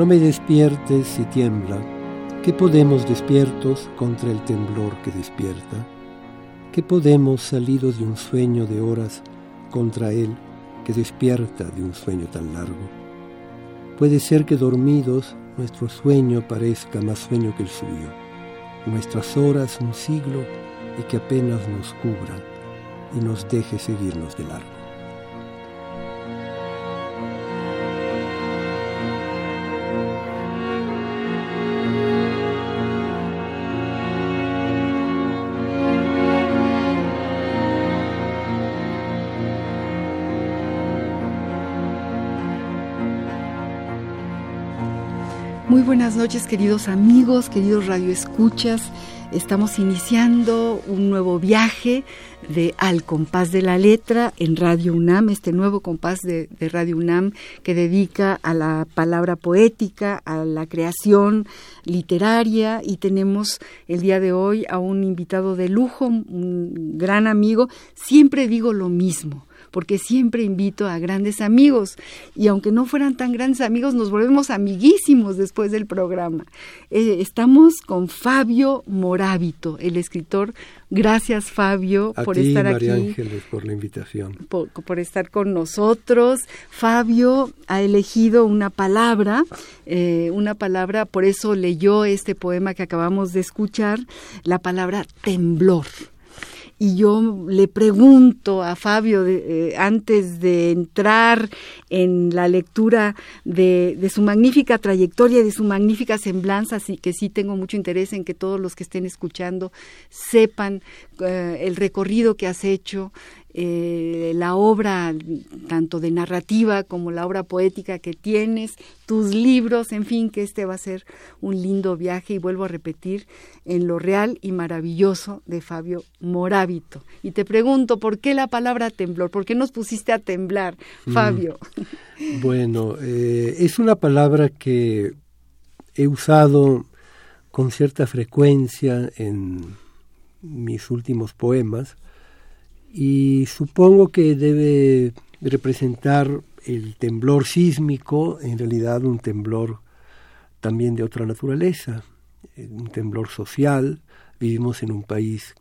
No me despiertes si tiembla. ¿Qué podemos despiertos contra el temblor que despierta? ¿Qué podemos salidos de un sueño de horas contra él que despierta de un sueño tan largo? Puede ser que dormidos nuestro sueño parezca más sueño que el suyo, nuestras horas un siglo y que apenas nos cubra y nos deje seguirnos de largo. Buenas noches, queridos amigos, queridos radioescuchas. Estamos iniciando un nuevo viaje Al compás de la letra en Radio UNAM, este nuevo compás de, Radio UNAM que dedica a la palabra poética, a la creación literaria y tenemos el día de hoy a un invitado de lujo, un gran amigo. Siempre digo lo mismo porque siempre invito a grandes amigos y aunque no fueran tan grandes amigos, nos volvemos amiguísimos después del programa. Eh, estamos con Fabio Morábito, el escritor. Gracias Fabio a por ti, estar María aquí. Ángeles, por la invitación. Por, por, estar con nosotros. Fabio ha elegido una palabra, eh, una palabra, por eso leyó este poema que acabamos de escuchar, la palabra temblor y yo le pregunto a Fabio de, eh, antes de entrar en la lectura de, su magnífica trayectoria de su magnífica semblanza, así que sí tengo mucho interés en que todos los que estén escuchando sepan eh, el recorrido que has hecho, eh, la obra tanto de narrativa como la obra poética que tienes, tus libros, en fin, que este va a ser un lindo viaje y vuelvo a repetir en lo real y maravilloso de Fabio Morábito. Y te pregunto, ¿por qué la palabra temblor? ¿Por qué nos pusiste a temblar, Fabio? Mm. Bueno, eh, es una palabra que he usado con cierta frecuencia en mis últimos poemas y supongo que debe representar el temblor sísmico, en realidad un temblor también de otra naturaleza, un temblor social. Vivimos en un país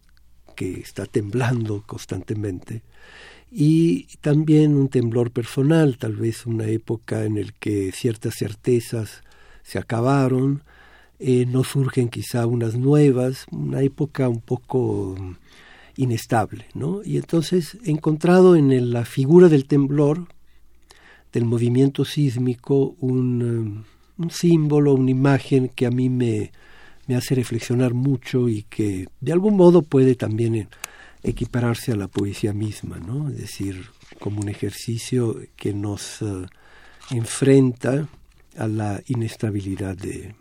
que está temblando constantemente y también un temblor personal, tal vez una época en la que ciertas certezas se acabaron, eh, no surgen quizá unas nuevas, una época un poco inestable, ¿no? Y entonces he encontrado en la figura del temblor, del movimiento sísmico, un, um, símbolo, una imagen que a mí me, hace reflexionar mucho y que de algún modo puede también equipararse a la poesía misma, ¿no? Es decir, como un ejercicio que nos uh, enfrenta a la inestabilidad de,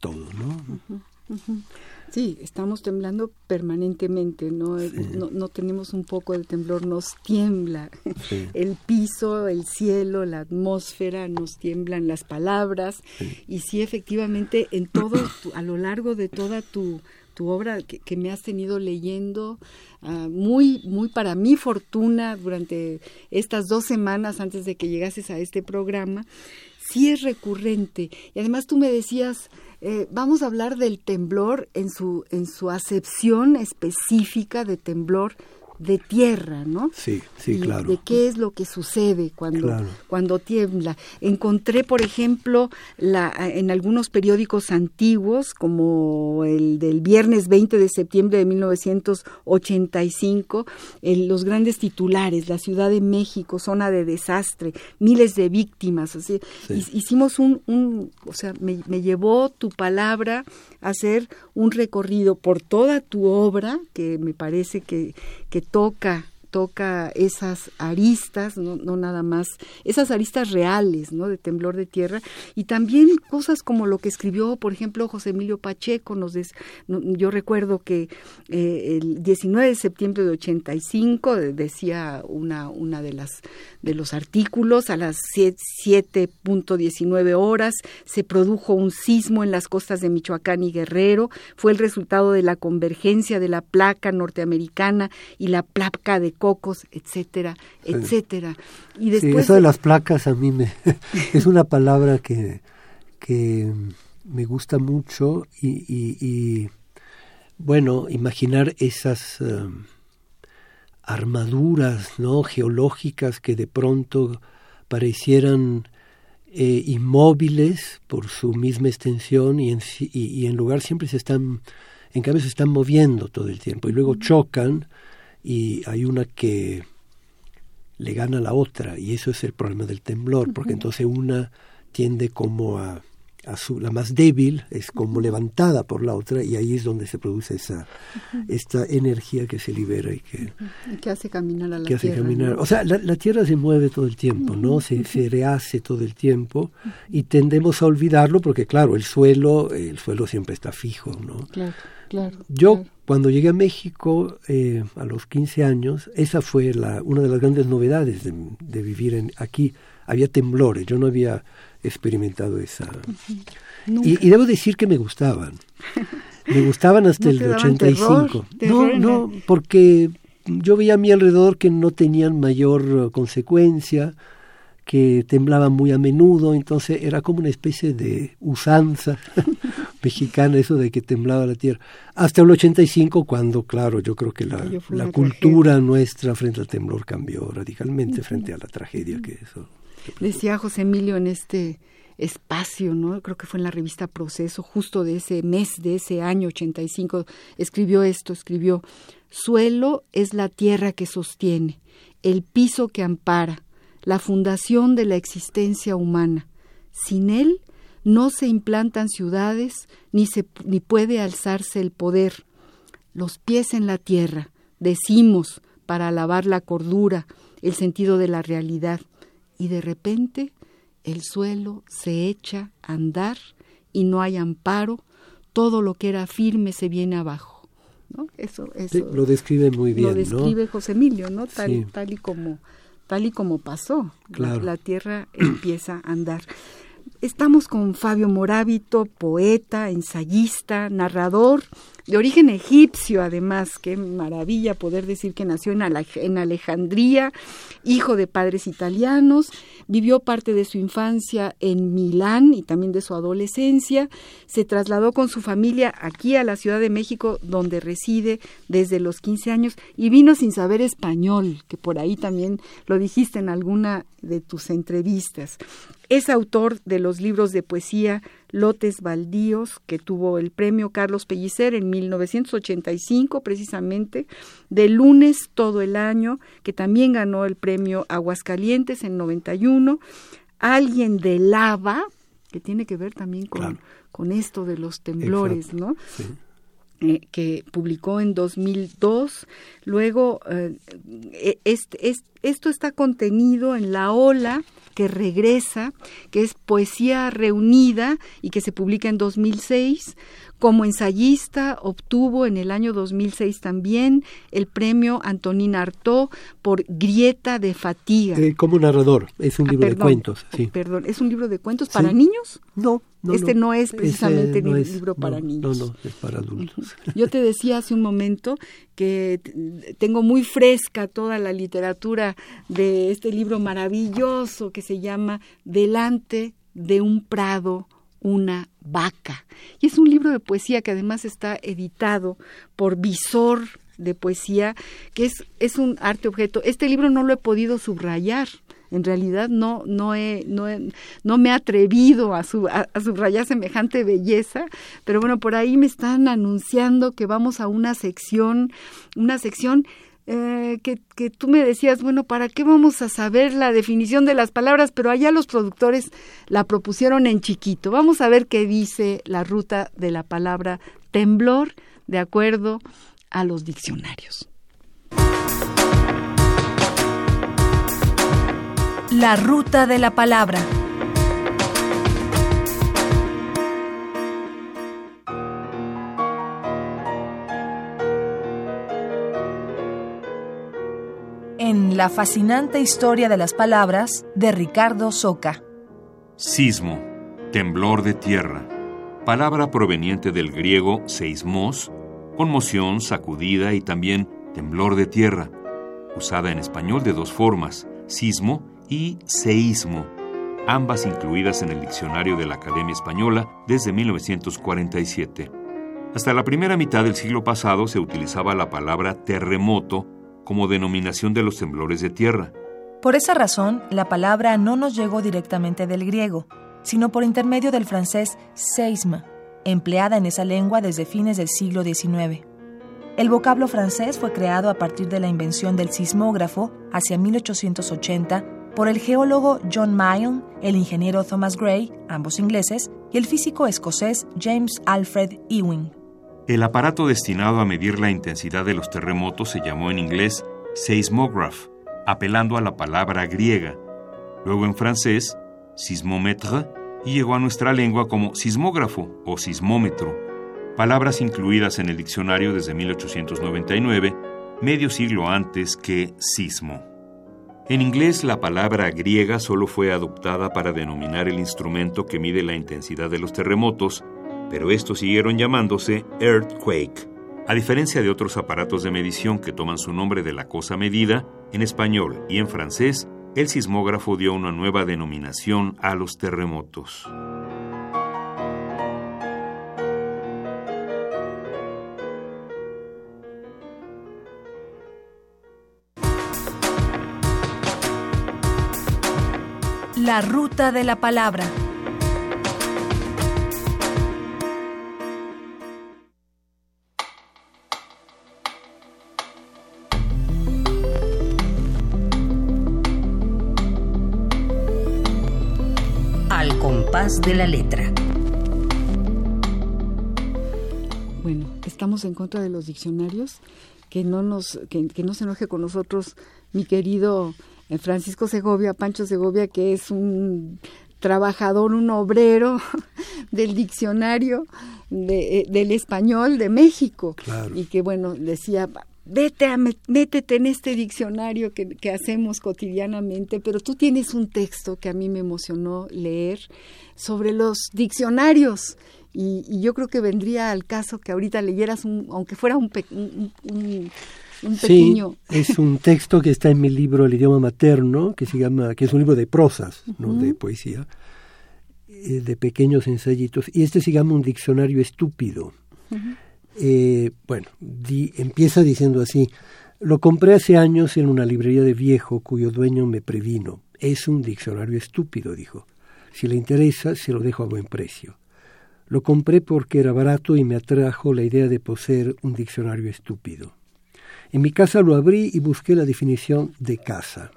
todo, ¿no? Uh -huh. Sí, estamos temblando permanentemente, ¿no? Sí. ¿no? ¿no? tenemos un poco de temblor, nos tiembla sí. el piso, el cielo, la atmósfera, nos tiemblan las palabras sí. y sí, efectivamente, en todo, a lo largo de toda tu, tu obra que, que, me has tenido leyendo, uh, muy, muy para mi fortuna durante estas dos semanas antes de que llegases a este programa, sí es recurrente. Y además tú me decías, eh, vamos a hablar del temblor en su, en su acepción específica de temblor de tierra, ¿no? Sí, sí, Y claro. De qué es lo que sucede cuando, Claro. cuando tiembla. Encontré, por ejemplo, la, en algunos periódicos antiguos, como el del viernes 20 de septiembre de 1985, el- los grandes titulares, la Ciudad de México, zona de desastre, miles de víctimas. Así, Sí. Hi- Hicimos un, un o sea, me, me llevó tu palabra a hacer un recorrido por toda tu obra, que me parece que, que toca toca esas aristas, no, no nada más, esas aristas reales, ¿no? De temblor de tierra y también cosas como lo que escribió, por ejemplo, José Emilio Pacheco. Nos des- yo recuerdo que eh, el 19 de septiembre de 85 de- decía una una de las de los artículos a las sie- 7.19 horas se produjo un sismo en las costas de Michoacán y Guerrero. Fue el resultado de la convergencia de la placa norteamericana y la placa de cocos, etcétera, etcétera. Y Sí, después eso de las placas a mí me es una palabra que, que me gusta mucho y, y- y, bueno, imaginar esas em, armaduras no geológicas que de pronto parecieran eh, inmóviles por su misma extensión y en, si- y, y en lugar siempre se están en cambio se están moviendo todo el tiempo y luego chocan y hay una que le gana a la otra y eso es el problema del temblor porque entonces una tiende como a, a su la más débil es como levantada por la otra y ahí es donde se produce esa esta energía que se libera y que, que hace caminar a la que hace tierra, caminar ¿no? o sea la, la tierra se mueve todo el tiempo no se, se rehace todo el tiempo y tendemos a olvidarlo porque claro el suelo el suelo siempre está fijo no Claro, claro. yo claro. Cuando llegué a México eh, a los 15 años, esa fue la, una de las grandes novedades de, de vivir en, aquí. Había temblores, yo no había experimentado esa. Y, y debo decir que me gustaban. Me gustaban hasta ¿No el te daban terror? 85. ¿Terror No, no, porque yo veía a mi alrededor que no tenían mayor eh, consecuencia, que temblaban muy a menudo, entonces era como una especie de usanza mexicana eso de que temblaba la tierra. Hasta el 85 cuando, claro, yo creo que la, cultura nuestra frente al temblor cambió radicalmente frente a la tragedia que eso. Decía José Emilio en este espacio, ¿no? Creo que fue en la revista Proceso, justo de ese mes, de ese año 85, escribió esto, escribió, suelo es la tierra que sostiene, el piso que ampara, la fundación de la existencia humana. Sin él no se implantan ciudades ni, se, ni puede alzarse el poder. Los pies en la tierra, decimos, para alabar la cordura, el sentido de la realidad. Y de repente el suelo se echa a andar y no hay amparo, todo lo que era firme se viene abajo. ¿no? Eso, eso lo describe muy bien, lo describe ¿no? José Emilio, ¿no? Tal, Sí. tal y como tal y como pasó. La- tierra empieza a andar. Estamos con Fabio Morábito, poeta, ensayista, narrador, de origen egipcio además, qué maravilla poder decir que nació en, Alejandría, hijo de padres italianos, vivió parte de su infancia en Milán y también de su adolescencia, se trasladó con su familia aquí a la Ciudad de México, donde reside desde los 15 años, y vino sin saber español, que por ahí también lo dijiste en alguna de tus entrevistas. Es autor de los libros de poesía Lotes Baldíos, que tuvo el premio Carlos Pellicer en 1985, precisamente, de lunes todo el año, que también ganó el premio Aguascalientes en 91, Alguien de lava, que tiene que ver también con, Claro. con esto de los temblores, Exacto, ¿no? sí. eh, que publicó en 2002. Luego, eh, eh, este- es- esto está contenido en La Ola, que regresa, que es poesía reunida y que se publica en 2006. Como ensayista obtuvo en el año 2006 también el premio Antonín Artaud por Grieta de Fatiga. Eh, como narrador, es un Ah, libro de cuentos, sí. Perdón, ¿es un libro de cuentos Sí. para niños? No, no, Este no es precisamente no ni es- libro para niños. No, no, es para adultos. Yo te decía hace un momento que tengo muy fresca toda la literatura de este libro maravilloso que se llama Delante de un prado, una vaca. Y es un libro de poesía que además está editado por Visor de poesía, que es, es un arte objeto. Este libro no lo he podido subrayar. En realidad no, no, he, no, no me he atrevido a, a, subrayar semejante belleza, pero bueno, por ahí me están anunciando que vamos a una sección, una sección eh, que, que, tú me decías, bueno, ¿para qué vamos a saber la definición de las palabras? Pero allá los productores la propusieron en chiquito. Vamos a ver qué dice la ruta de la palabra temblor de acuerdo a los diccionarios. La ruta de la palabra. En La fascinante historia de las palabras de Ricardo Soca. Sismo, temblor de tierra, palabra proveniente del griego seismos, conmoción, sacudida y también temblor de tierra, usada en español de dos formas, sismo y seísmo, ambas incluidas en el diccionario de la Academia Española desde 1947. Hasta la primera mitad del siglo pasado se utilizaba la palabra terremoto como denominación de los temblores de tierra. Por esa razón, la palabra no nos llegó directamente del griego, sino por intermedio del francés seisme, empleada en esa lengua desde fines del siglo XIX. El vocablo francés fue creado a partir de la invención del sismógrafo hacia 1880 por el geólogo John Mayon, el ingeniero Thomas Gray, ambos ingleses, y el físico escocés James Alfred Ewing. El aparato destinado a medir la intensidad de los terremotos se llamó en inglés seismograph, apelando a la palabra griega. Luego en francés, sismomètre, y llegó a nuestra lengua como sismógrafo o sismómetro, palabras incluidas en el diccionario desde 1899, medio siglo antes que sismo. En inglés, la palabra griega solo fue adoptada para denominar el instrumento que mide la intensidad de los terremotos pero estos siguieron llamándose earthquake. A diferencia de otros aparatos de medición que toman su nombre de la cosa medida, en español y en francés, el sismógrafo dio una nueva denominación a los terremotos. La ruta de la palabra. De la letra. Bueno, estamos en contra de los diccionarios, que no nos, que, no se enoje con nosotros mi querido eh, Francisco Segovia, Pancho Segovia, que es un trabajador, un obrero del diccionario de, eh, del español de México. Y que bueno, decía, vete a métete en este diccionario que, que, hacemos cotidianamente, pero tú tienes un texto que a mí me emocionó leer sobre los diccionarios. Y, yo creo que vendría al caso que ahorita leyeras, un, aunque fuera un, un, pequeño... Sí, es un texto que está en mi libro El idioma materno, que se llama, que es un libro de prosas, no de poesía, eh, de pequeños ensayitos, y este se llama un diccionario estúpido. Eh, bueno, empieza diciendo así, lo compré hace años en una librería de viejo cuyo dueño me previno. Es un diccionario estúpido, dijo. Si le interesa, se lo dejo a buen precio. Lo compré porque era barato y me atrajo la idea de poseer un diccionario estúpido. En mi casa lo abrí y busqué la definición de casa.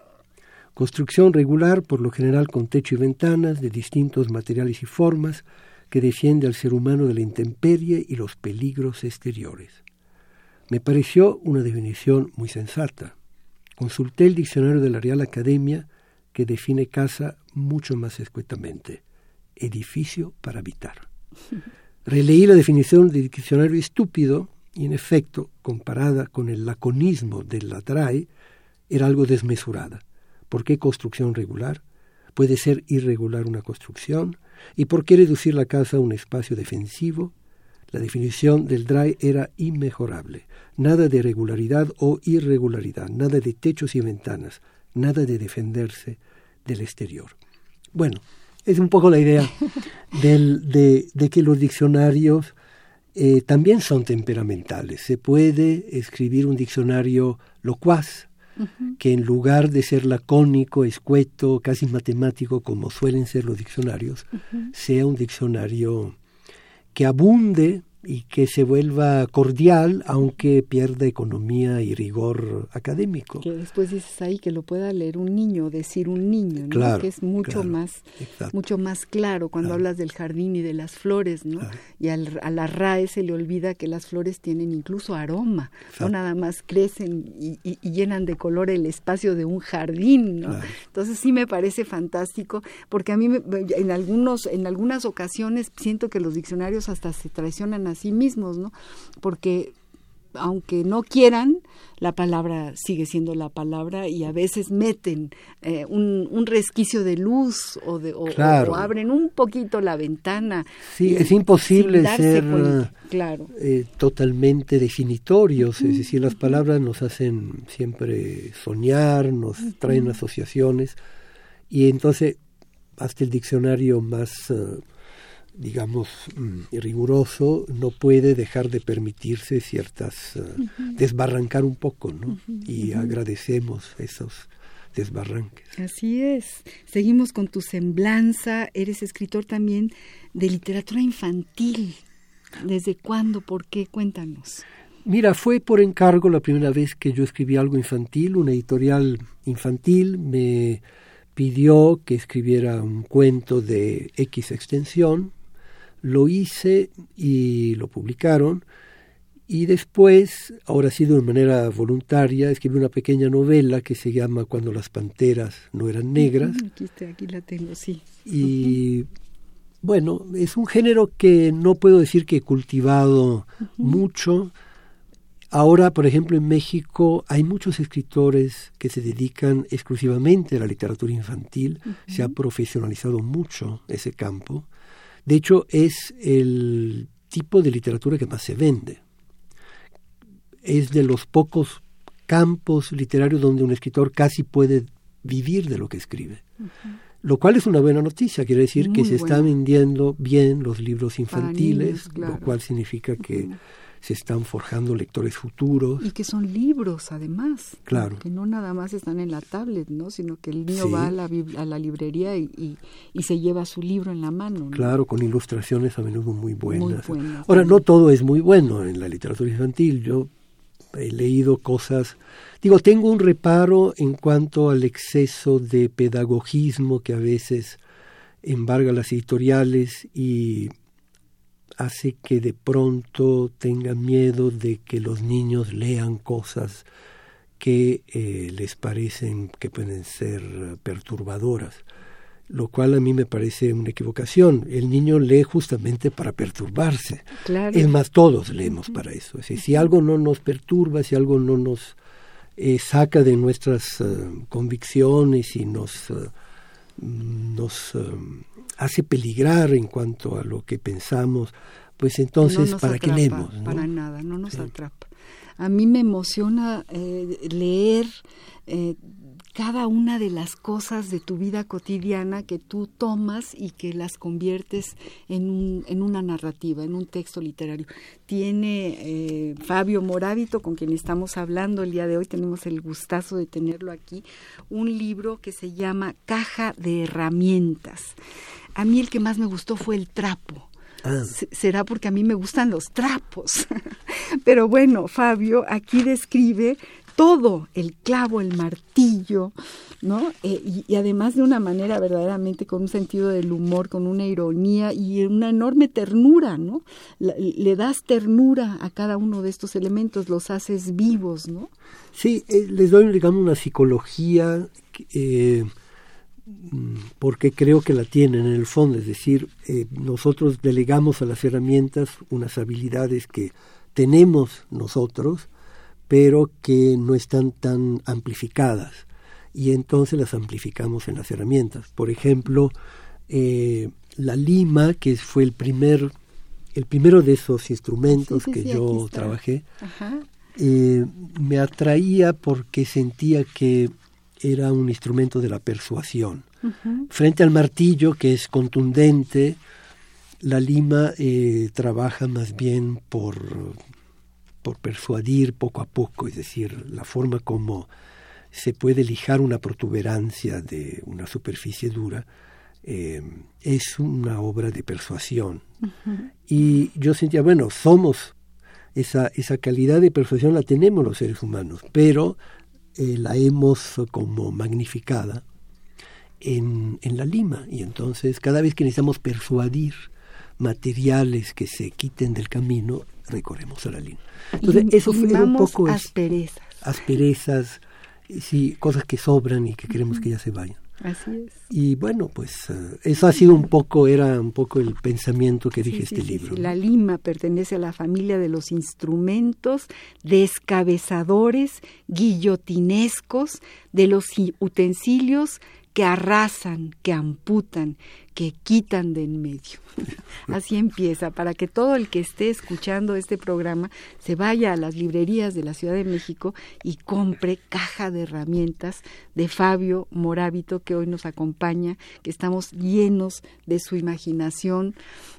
Construcción regular, por lo general con techo y ventanas, de distintos materiales y formas, que defiende al ser humano de la intemperie y los peligros exteriores. Me pareció una definición muy sensata. Consulté el diccionario de la Real Academia que define casa mucho más escuetamente, edificio para habitar. Releí la definición del diccionario estúpido y en efecto, comparada con el laconismo de la TRAE, era algo desmesurada. ¿Por qué construcción regular? ¿Puede ser irregular una construcción? ¿Y por qué reducir la casa a un espacio defensivo? La definición del DRAE era inmejorable. Nada de regularidad o irregularidad, nada de techos y ventanas, nada de defenderse del exterior. Bueno, es un poco la idea del, de, que los diccionarios eh, también son temperamentales. Se puede escribir un diccionario locuaz, que en lugar de ser lacónico, escueto, casi matemático, como suelen ser los diccionarios, sea un diccionario que abunde y que se vuelva cordial aunque pierda economía y rigor académico. Que después dices ahí que lo pueda leer un niño, decir un niño, ¿no? que es mucho más mucho más claro cuando hablas del jardín y de las flores, ¿no? Y al, a la RAE se le olvida que las flores tienen incluso aroma, no nada más crecen y, llenan de color el espacio de un jardín, ¿no? Entonces sí me parece fantástico porque a mí en algunos en algunas ocasiones siento que los diccionarios hasta se traicionan a sí mismos, ¿no? Porque aunque no quieran, la palabra sigue siendo la palabra y a veces meten eh, un, resquicio de luz o, de, o, abren un poquito la ventana. Sí, es imposible ser claro. Eh, totalmente definitorios, es decir, las palabras nos hacen siempre soñar, nos traen asociaciones y entonces hasta el diccionario más... Eh, digamos, mm, riguroso, no puede dejar de permitirse ciertas, eh, desbarrancar un poco, ¿no? y agradecemos esos desbarranques. Así es. Seguimos con tu semblanza. Eres escritor también de literatura infantil. ¿Desde cuándo? ¿Por qué? Cuéntanos. Mira, fue por encargo la primera vez que yo escribí algo infantil, una editorial infantil me pidió que escribiera un cuento de X extensión, lo hice y lo publicaron. Y después, ahora ha sido de manera voluntaria, escribí una pequeña novela que se llama Cuando las panteras no eran negras. Aquí, la tengo, sí. Y bueno, es un género que no puedo decir que he cultivado mucho. Ahora, por ejemplo, en México hay muchos escritores que se dedican exclusivamente a la literatura infantil. Se ha profesionalizado mucho ese campo. De hecho, es el tipo de literatura que más se vende. Es de los pocos campos literarios donde un escritor casi puede vivir de lo que escribe. Lo cual es una buena noticia, quiere decir que se están vendiendo bien los libros infantiles, lo cual significa que se están forjando lectores futuros. Y que son libros, además. Claro. Que no nada más están en la tablet, ¿no? Sino que el niño va a la, a la librería y, y, se lleva su libro en la mano. Claro, con ilustraciones a menudo muy buenas. Ahora, no todo es muy bueno en la literatura infantil. Yo he leído cosas... Digo, tengo un reparo en cuanto al exceso de pedagogismo que a veces embarga las editoriales y hace que de pronto tengan miedo de que los niños lean cosas que eh, les parecen que pueden ser perturbadoras, lo cual a mí me parece una equivocación. El niño lee justamente para perturbarse. Es más, todos leemos para eso. Es si algo no nos perturba, si algo no nos eh, saca de nuestras eh, convicciones y nos, nos hace peligrar en cuanto a lo que pensamos, pues entonces, ¿para qué leemos? Para nada, no nos atrapa. A mí me emociona eh, leer eh, cada una de las cosas de tu vida cotidiana que tú tomas y que las conviertes en, en una narrativa, en un texto literario. Tiene eh, Fabio Moravito, con quien estamos hablando el día de hoy, tenemos el gustazo de tenerlo aquí, un libro que se llama Caja de Herramientas. A mí el que más me gustó fue el trapo. Ah. Será porque a mí me gustan los trapos. Pero bueno, Fabio aquí describe todo, el clavo, el martillo, ¿no? Eh, y, además de una manera verdaderamente con un sentido del humor, con una ironía y una enorme ternura, ¿no? le das ternura a cada uno de estos elementos, los haces vivos, ¿no? Sí, eh, les doy, digamos, una psicología eh, porque creo que la tienen en el fondo, es decir, eh, nosotros delegamos a las herramientas unas habilidades que tenemos nosotros, pero que no están tan amplificadas, y entonces las amplificamos en las herramientas. Por ejemplo, eh, la lima, que fue el primer, el primero de esos instrumentos que yo trabajé, eh, me atraía porque sentía que era un instrumento de la persuasión. Frente al martillo, que es contundente, La lima eh, trabaja más bien por, por persuadir poco a poco, es decir, la forma como se puede lijar una protuberancia de una superficie dura eh, es una obra de persuasión. Y yo sentía, bueno, somos, esa, esa calidad de persuasión la tenemos los seres humanos, pero eh, la hemos como magnificada en, en la lima. Y entonces cada vez que necesitamos persuadir materiales que se quiten del camino, recorremos a la lima. Entonces, eso fue un poco... asperezas. asperezas, sí, cosas que sobran y que queremos que ya se vayan. Así es. Y bueno, pues eh, eso ha sido un poco, era un poco el pensamiento que dije este libro. La lima pertenece a la familia de los instrumentos descabezadores, guillotinescos, de los utensilios que arrasan, que amputan, que quitan de en medio. Así empieza, para que todo el que esté escuchando este programa se vaya a las librerías de la Ciudad de México y compre caja de herramientas de Fabio Morábito, que hoy nos acompaña, que estamos llenos de su imaginación,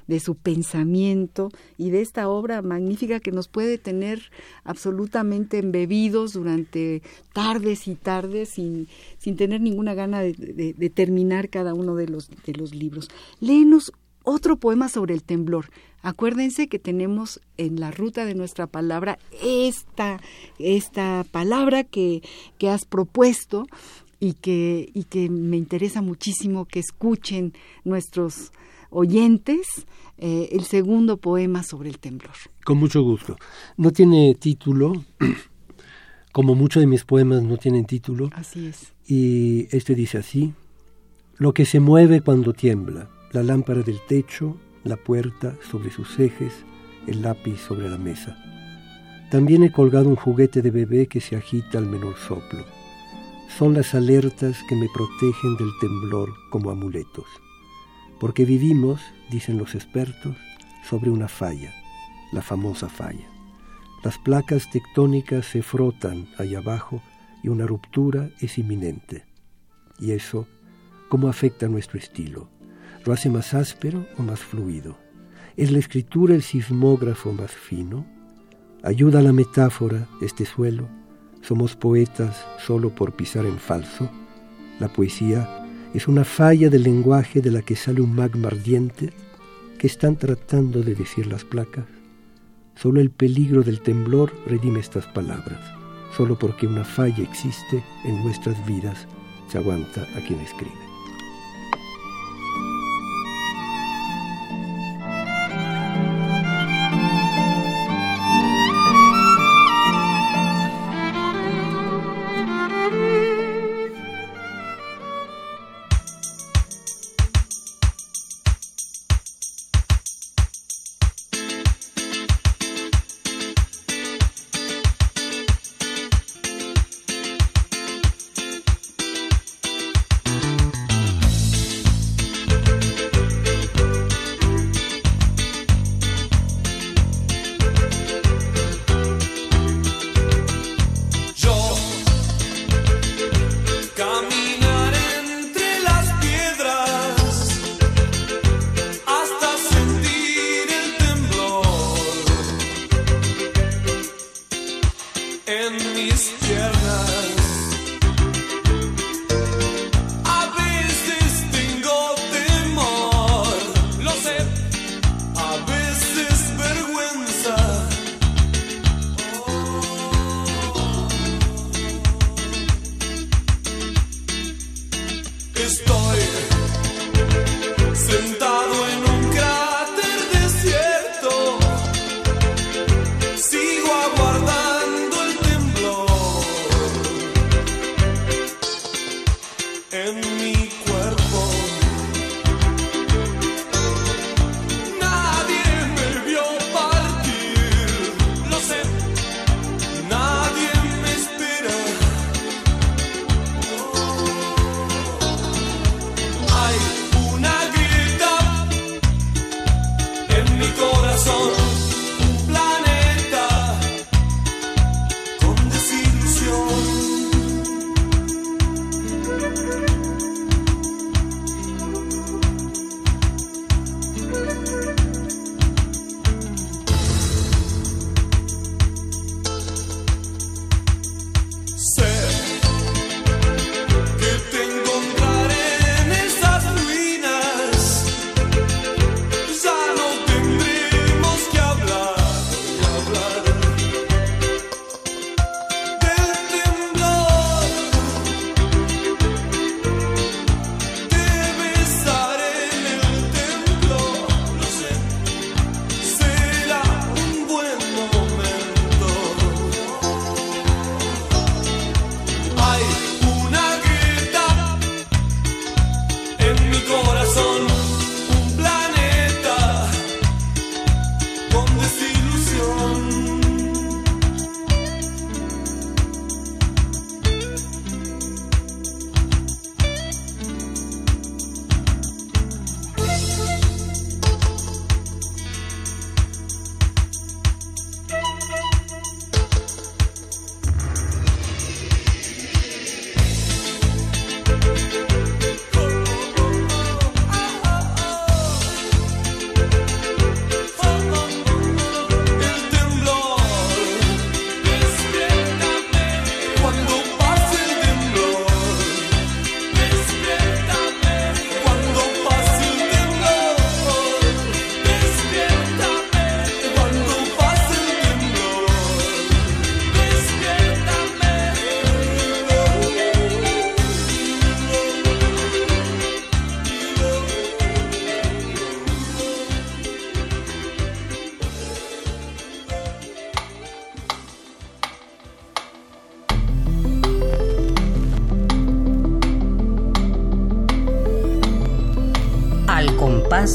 de su pensamiento y de esta obra magnífica que nos puede tener absolutamente embebidos durante tardes y tardes sin, sin tener ninguna gana de, terminar cada uno de los, de los libros. Léenos otro poema sobre el temblor. Acuérdense que tenemos en la ruta de nuestra palabra esta, esta palabra que, que has propuesto y que, y que me interesa muchísimo que escuchen nuestros oyentes eh, el segundo poema sobre el temblor. Con mucho gusto. No tiene título, como muchos de mis poemas no tienen título. Así es. Y este dice así, lo que se mueve cuando tiembla, la lámpara del techo, la puerta sobre sus ejes, el lápiz sobre la mesa. También he colgado un juguete de bebé que se agita al menor soplo. Son las alertas que me protegen del temblor como amuletos. Porque vivimos, dicen los expertos, sobre una falla, la famosa falla. Las placas tectónicas se frotan allá abajo y una ruptura es inminente. Y eso, ¿cómo afecta nuestro estilo? ¿Lo hace más áspero o más fluido? ¿Es la escritura el sismógrafo más fino? ¿Ayuda a la metáfora este suelo? ¿Somos poetas solo por pisar en falso? La poesía es una falla del lenguaje de la que sale un magma ardiente que están tratando de decir las placas. Solo el peligro del temblor redime estas palabras. Solo porque una falla existe en nuestras vidas se aguanta a quien escribe.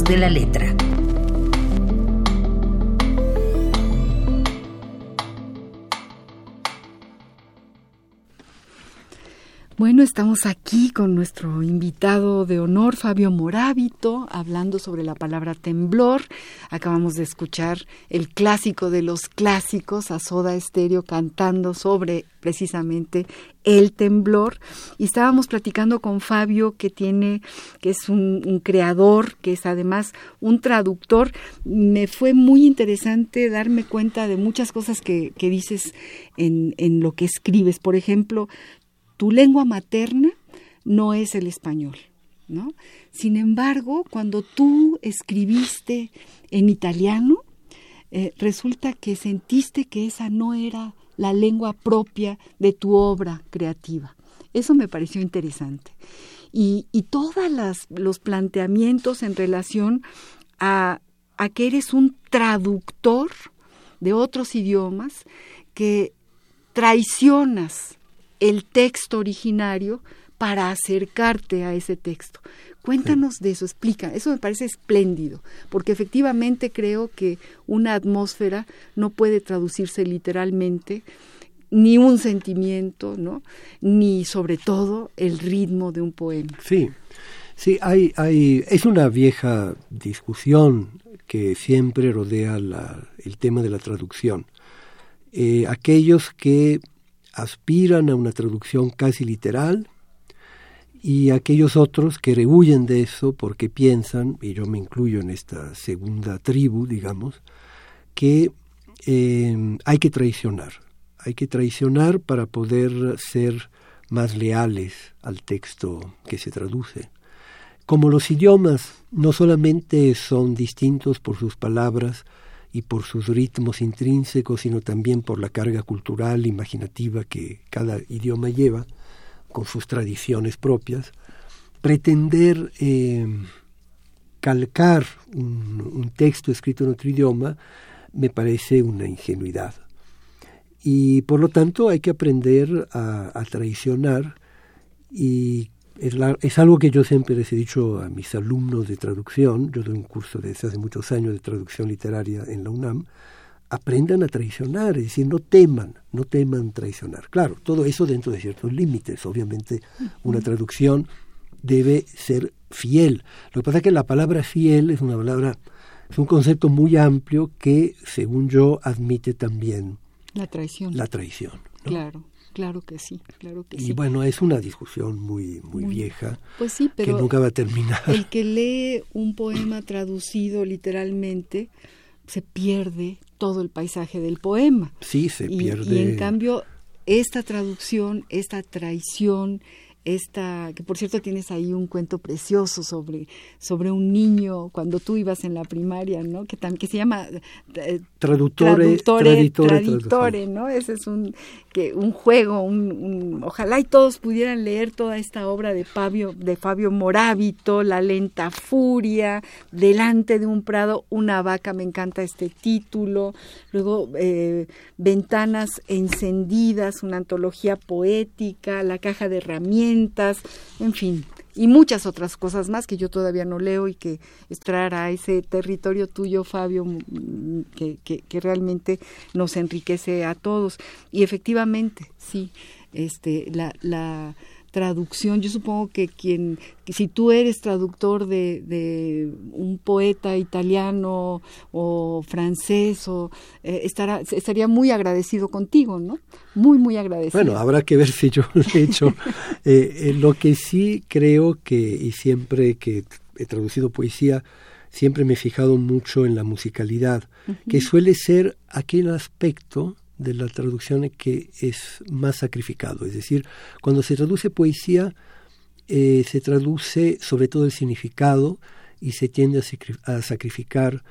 De la letra. Estamos aquí con nuestro invitado de honor, Fabio Morábito, hablando sobre la palabra temblor. Acabamos de escuchar el clásico de los clásicos, a Soda Estéreo cantando sobre precisamente el temblor. Y estábamos platicando con Fabio, que tiene, que es un, creador, que es además un traductor. Me fue muy interesante darme cuenta de muchas cosas que, dices en lo que escribes. Por ejemplo, tu lengua materna no es el español, ¿no? Sin embargo, cuando tú escribiste en italiano, eh, resulta que sentiste que esa no era la lengua propia de tu obra creativa. Eso me pareció interesante. Y, todos los planteamientos en relación a, a que eres un traductor de otros idiomas, que traicionas el texto originario para acercarte a ese texto. Cuéntanos de eso, explica. Eso me parece espléndido, porque efectivamente creo que una atmósfera no puede traducirse literalmente, ni un sentimiento, ¿no? Ni sobre todo el ritmo de un poema. Sí, sí, hay, hay, es una vieja discusión que siempre rodea el tema de la traducción. Eh, aquellos que aspiran a una traducción casi literal y aquellos otros que rehuyen de eso porque piensan, y yo me incluyo en esta segunda tribu, digamos, que eh, hay que traicionar, hay que traicionar para poder ser más leales al texto que se traduce. Como los idiomas no solamente son distintos por sus palabras, y por sus ritmos intrínsecos, sino también por la carga cultural, imaginativa que cada idioma lleva, con sus tradiciones propias, pretender eh, calcar un, texto escrito en otro idioma me parece una ingenuidad. Y por lo tanto hay que aprender a, a traicionar y es, algo que yo siempre les he dicho a mis alumnos de traducción, yo doy un curso desde hace muchos años de traducción literaria en la UNAM, aprendan a traicionar, es decir, no teman, no teman traicionar. Claro, todo eso dentro de ciertos límites, obviamente una traducción debe ser fiel. Lo que pasa es que la palabra fiel es una palabra, es un concepto muy amplio que, según yo, admite también la traición. La traición. Claro. Claro que sí, claro que sí. Y bueno, es una discusión muy, muy, vieja pues sí, pero que nunca va a terminar. El que lee un poema traducido literalmente se pierde todo el paisaje del poema. Sí, se pierde. Y en cambio, esta traducción, esta traición, esta, que por cierto tienes ahí un cuento precioso sobre, sobre un niño cuando tú ibas en la primaria, ¿no? Que, también que se llama eh, traductore, traductore, ¿no? Ese es un, que, un juego, un, ojalá y todos pudieran leer toda esta obra de Fabio, de Fabio Morábito, La lenta furia, Delante de un prado, una vaca, me encanta este título, luego eh, Ventanas encendidas, una antología poética, La caja de herramientas, en fin, y muchas otras cosas más que yo todavía no leo y que extraer a ese territorio tuyo, Fabio, que, que, realmente nos enriquece a todos. Y efectivamente, sí, este, la, la traducción. Yo supongo que quien, si tú eres traductor de, de un poeta italiano o francés, o, eh, estará, estaría muy agradecido contigo, ¿no? Muy, muy agradecido. Bueno, habrá que ver si yo lo he hecho. Eh, eh, lo que sí creo que, y siempre que he traducido poesía, siempre me he fijado mucho en la musicalidad, que suele ser aquel aspecto de la traducción que es más sacrificado. Es decir, cuando se traduce poesía, eh, se traduce sobre todo el significado y se tiende a, sacrificar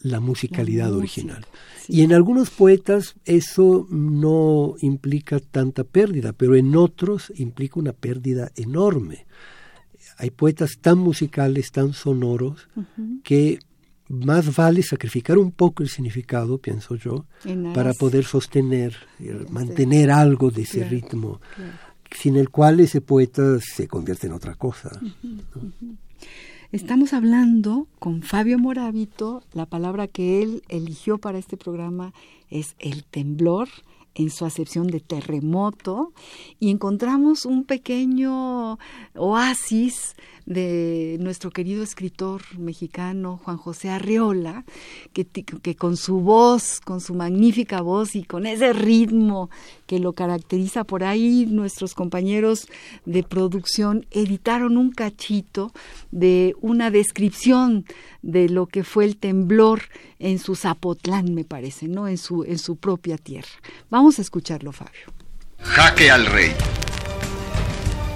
la musicalidad original. Y en algunos poetas eso no implica tanta pérdida, pero en otros implica una pérdida enorme. Hay poetas tan musicales, tan sonoros, que más vale sacrificar un poco el significado, pienso yo, para poder sostener, eh, mantener algo de ese ritmo, sin el cual ese poeta se convierte en otra cosa. Estamos hablando con Fabio Morábito, la palabra que él eligió para este programa es el temblor en su acepción de terremoto. Y encontramos un pequeño oasis de nuestro querido escritor mexicano Juan José Arreola, que, que, con su voz, con su magnífica voz y con ese ritmo que lo caracteriza por ahí, nuestros compañeros de producción editaron un cachito de una descripción de lo que fue el temblor en su Zapotlán, me parece, ¿no? En su, en su propia tierra. Vamos a escucharlo, Fabio. Jaque al rey.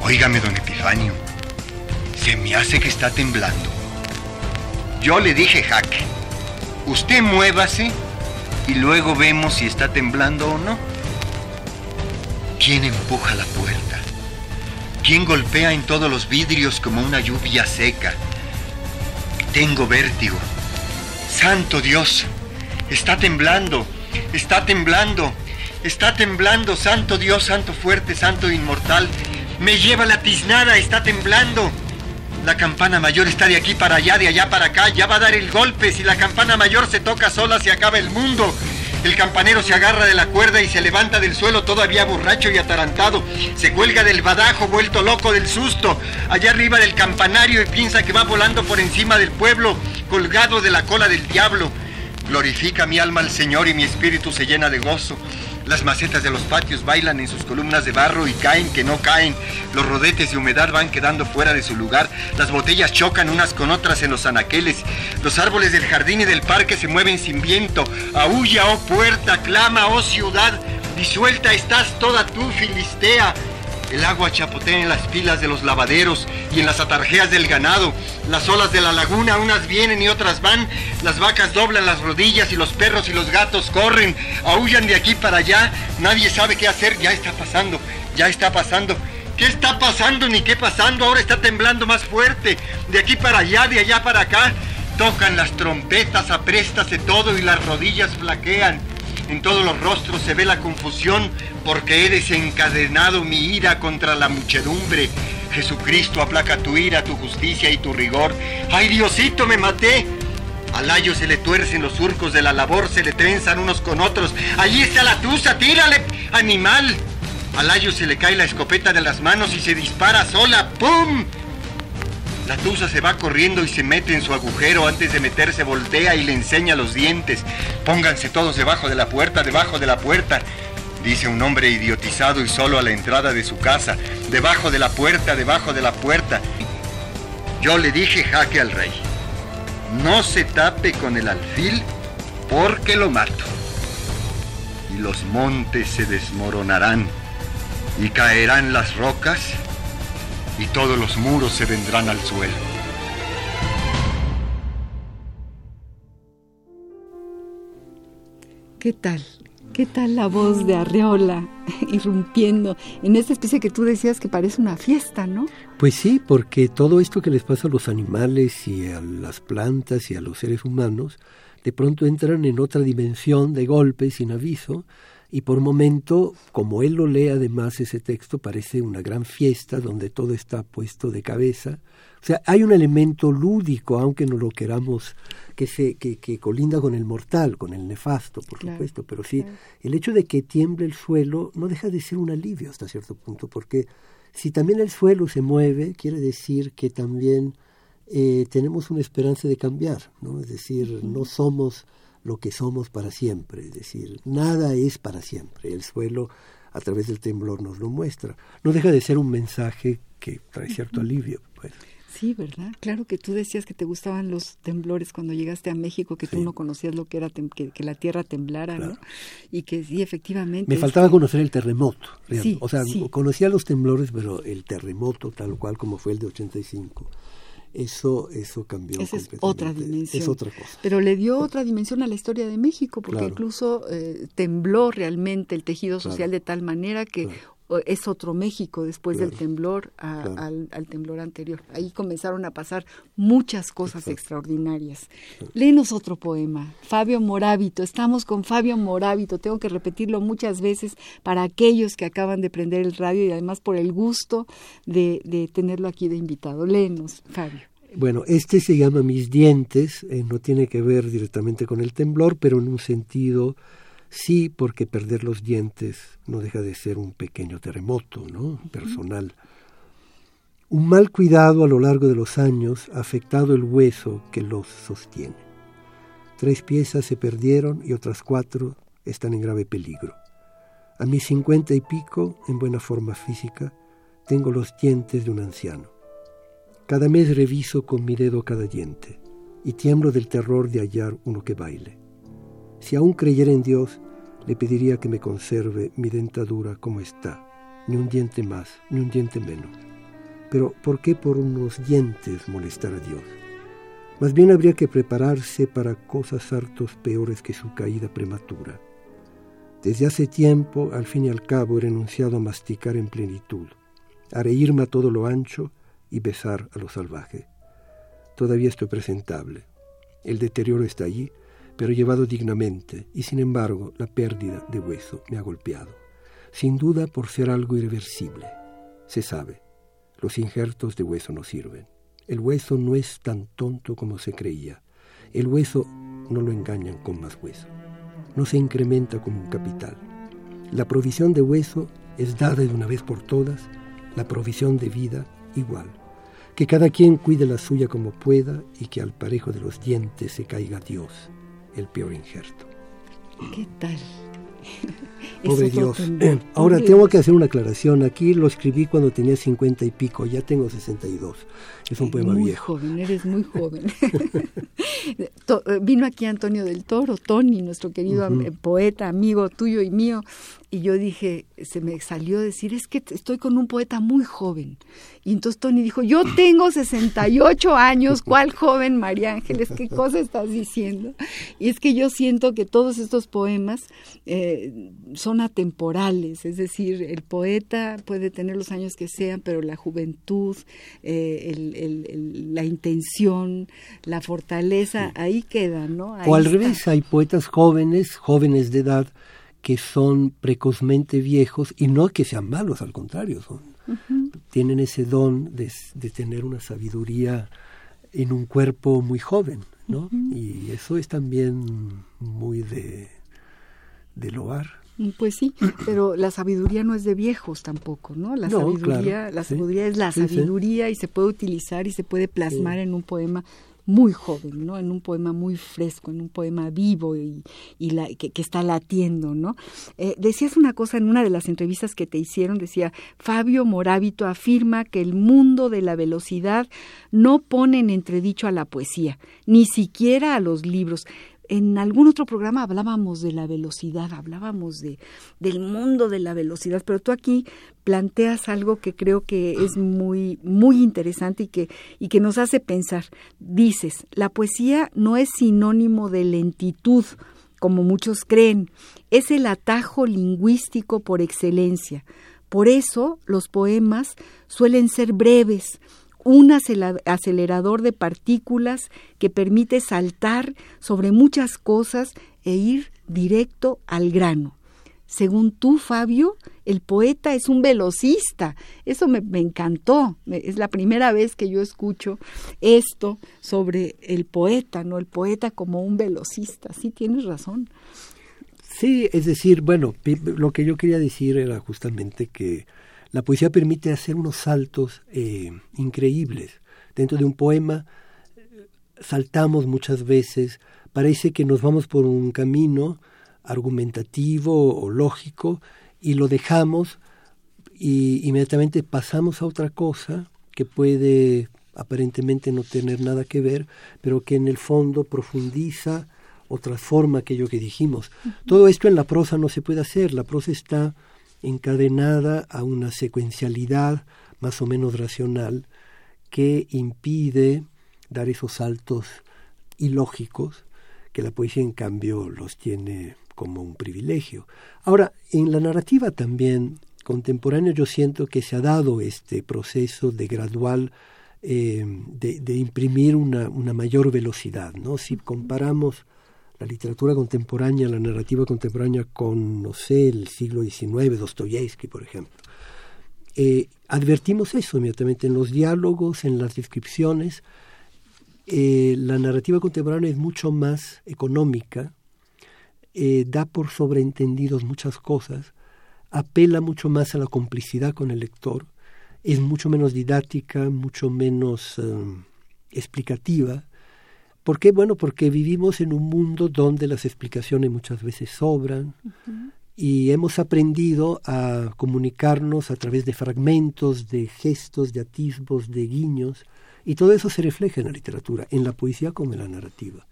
Óigame, don Epifanio se me hace que está temblando. Yo le dije jaque. Usted muévase y luego vemos si está temblando o no. ¿Quién empuja la puerta? ¿Quién golpea en todos los vidrios como una lluvia seca? Tengo vértigo. Santo Dios, está temblando, está temblando, está temblando, Santo Dios, Santo fuerte, Santo inmortal. Me lleva la tiznada, está temblando. La campana mayor está de aquí para allá, de allá para acá. Ya va a dar el golpe. Si la campana mayor se toca sola, se acaba el mundo. El campanero se agarra de la cuerda y se levanta del suelo todavía borracho y atarantado. Se cuelga del badajo, vuelto loco del susto. Allá arriba del campanario y piensa que va volando por encima del pueblo, colgado de la cola del diablo. Glorifica mi alma al Señor y mi espíritu se llena de gozo. Las macetas de los patios bailan en sus columnas de barro y caen que no caen. Los rodetes de humedad van quedando fuera de su lugar. Las botellas chocan unas con otras en los anaqueles. Los árboles del jardín y del parque se mueven sin viento. Aúlla, oh puerta, clama, oh ciudad. Disuelta estás toda tú, Filistea. El agua chapotea en las pilas de los lavaderos y en las atarjeas del ganado. Las olas de la laguna, unas vienen y otras van. Las vacas doblan las rodillas y los perros y los gatos corren, aullan de aquí para allá. Nadie sabe qué hacer. Ya está pasando, ya está pasando. ¿Qué está pasando ni qué pasando? Ahora está temblando más fuerte. De aquí para allá, de allá para acá. Tocan las trompetas, apréstase todo y las rodillas flaquean. En todos los rostros se ve la confusión porque he desencadenado mi ira contra la muchedumbre. Jesucristo aplaca tu ira, tu justicia y tu rigor. ¡Ay, Diosito, me maté! Al ayo se le tuercen los surcos de la labor, se le trenzan unos con otros. Allí está la tusa, tírale, animal. Al ayo se le cae la escopeta de las manos y se dispara sola. ¡Pum! La tusa se va corriendo y se mete en su agujero. Antes de meterse voltea y le enseña los dientes. Pónganse todos debajo de la puerta, debajo de la puerta. Dice un hombre idiotizado y solo a la entrada de su casa. Debajo de la puerta, debajo de la puerta. Yo le dije jaque al rey. No se tape con el alfil porque lo mato. Y los montes se desmoronarán y caerán las rocas y todos los muros se vendrán al suelo. ¿Qué tal? ¿Qué tal la voz de Arreola irrumpiendo en esta especie que tú decías que parece una fiesta, ¿no? Pues sí, porque todo esto que les pasa a los animales y a las plantas y a los seres humanos, de pronto entran en otra dimensión de golpe sin aviso y por momento, como él lo lee además ese texto, parece una gran fiesta donde todo está puesto de cabeza. O sea, hay un elemento lúdico, aunque no lo queramos, que, se, que, que colinda con el mortal, con el nefasto, por supuesto, pero sí, el hecho de que tiemble el suelo no deja de ser un alivio hasta cierto punto, porque si también el suelo se mueve, quiere decir que también eh, tenemos una esperanza de cambiar, ¿no? Es decir, no somos lo que somos para siempre, es decir, nada es para siempre. El suelo a través del temblor nos lo muestra. No deja de ser un mensaje que trae cierto alivio. Pues. Sí, ¿verdad? Claro que tú decías que te gustaban los temblores cuando llegaste a México, que tú no conocías lo que era que, la tierra temblara, ¿no? Y que sí, efectivamente. Me faltaba conocer el terremoto. o sea, conocía los temblores, pero el terremoto, tal cual como fue el de 85 eso, eso cambió. Esa es otra dimensión. Es otra cosa. Pero le dio otra dimensión a la historia de México, porque incluso eh, tembló realmente el tejido social de tal manera que es otro México después del temblor al, temblor anterior. Ahí comenzaron a pasar muchas cosas extraordinarias. Léenos otro poema, Fabio Morábito. Estamos con Fabio Morábito. Tengo que repetirlo muchas veces para aquellos que acaban de prender el radio y además por el gusto de, de tenerlo aquí de invitado. Léenos, Fabio. Bueno, este se llama Mis dientes, eh, no tiene que ver directamente con el temblor, pero en un sentido sí, porque perder los dientes no deja de ser un pequeño terremoto, ¿no? Personal. Un mal cuidado a lo largo de los años ha afectado el hueso que los sostiene. Tres piezas se perdieron y otras cuatro están en grave peligro. A mis cincuenta y pico, en buena forma física, tengo los dientes de un anciano. Cada mes reviso con mi dedo cada diente y tiemblo del terror de hallar uno que baile. Si aún creyera en Dios, le pediría que me conserve mi dentadura como está, ni un diente más, ni un diente menos. Pero ¿por qué por unos dientes molestar a Dios? Más bien habría que prepararse para cosas hartos peores que su caída prematura. Desde hace tiempo, al fin y al cabo, he renunciado a masticar en plenitud, a reírme a todo lo ancho y besar a lo salvaje. Todavía estoy presentable. El deterioro está allí, pero llevado dignamente, y sin embargo la pérdida de hueso me ha golpeado. Sin duda por ser algo irreversible. Se sabe, los injertos de hueso no sirven. El hueso no es tan tonto como se creía. El hueso no lo engañan con más hueso. No se incrementa como un capital. La provisión de hueso es dada de una vez por todas, la provisión de vida igual. Que cada quien cuide la suya como pueda y que al parejo de los dientes se caiga Dios, el peor injerto. ¿Qué tal? Pobre Dios. Ahora tengo que hacer una aclaración. Aquí lo escribí cuando tenía cincuenta y pico, ya tengo sesenta y dos. Es un poema muy viejo. joven, eres muy joven. Eh, Vino aquí Antonio del Toro, Tony, nuestro querido poeta, amigo tuyo y mío, y yo dije, se me salió decir, es que estoy con un poeta muy joven. Y entonces Tony dijo, yo tengo 68 años, ¿cuál joven, María Ángeles? ¿Qué cosa estás diciendo? Y es que yo siento que todos estos poemas eh, son atemporales, es decir, el poeta puede tener los años que sean, pero la juventud, eh, el- el- el- la intención, la fortaleza, ahí queda, ¿no? Ahí O al está. revés, hay poetas jóvenes, jóvenes de edad, que son precozmente viejos y no que sean malos, al contrario, son, tienen ese don de, de tener una sabiduría en un cuerpo muy joven, ¿no? Y eso es también muy de, de loar. Mm, Pues sí, pero la sabiduría no es de viejos tampoco, ¿no? La No, sabiduría, claro, la sí. sabiduría es la Sí, sí. sabiduría y se puede utilizar y se puede plasmar en un poema muy joven, ¿no? En un poema muy fresco, en un poema vivo y, la, que, que está latiendo, ¿no? Eh, decías una cosa en una de las entrevistas que te hicieron, decía, Fabio Morábito afirma que el mundo de la velocidad no pone en entredicho a la poesía, ni siquiera a los libros en algún otro programa hablábamos de la velocidad, hablábamos de, del mundo de la velocidad, pero tú aquí planteas algo que creo que es muy, muy interesante y que, y que nos hace pensar. Dices, la poesía no es sinónimo de lentitud, como muchos creen, es el atajo lingüístico por excelencia. Por eso los poemas suelen ser breves, un acelerador de partículas que permite saltar sobre muchas cosas e ir directo al grano. Según tú, Fabio, el poeta es un velocista. Eso me, me encantó. Es la primera vez que yo escucho esto sobre el poeta, ¿no? El poeta como un velocista. Sí, tienes razón. Sí, es decir, bueno, lo que yo quería decir era justamente que la poesía permite hacer unos saltos eh, increíbles. Dentro de un poema saltamos muchas veces, parece que nos vamos por un camino argumentativo o lógico y lo dejamos y inmediatamente pasamos a otra cosa que puede aparentemente no tener nada que ver, pero que en el fondo profundiza o transforma aquello que dijimos. Todo esto en la prosa no se puede hacer, la prosa está encadenada a una secuencialidad más o menos racional que impide dar esos saltos ilógicos que la poesía en cambio los tiene como un privilegio. Ahora, en la narrativa también contemporánea yo siento que se ha dado este proceso de gradual eh, de, imprimir una, una, mayor velocidad. ¿no? Si comparamos la literatura contemporánea, la narrativa contemporánea con, no sé, el siglo XIX, Dostoyevsky, por ejemplo, eh, advertimos eso inmediatamente en los diálogos, en las descripciones, eh, la narrativa contemporánea es mucho más económica, eh, da por sobreentendidos muchas cosas, apela mucho más a la complicidad con el lector, es mucho menos didáctica, mucho menos explicativa. ¿Por qué? Bueno, porque vivimos en un mundo donde las explicaciones muchas veces sobran y hemos aprendido a comunicarnos a través de fragmentos, de gestos, de atisbos, de guiños, y todo eso se refleja en la literatura, en la poesía como en la narrativa.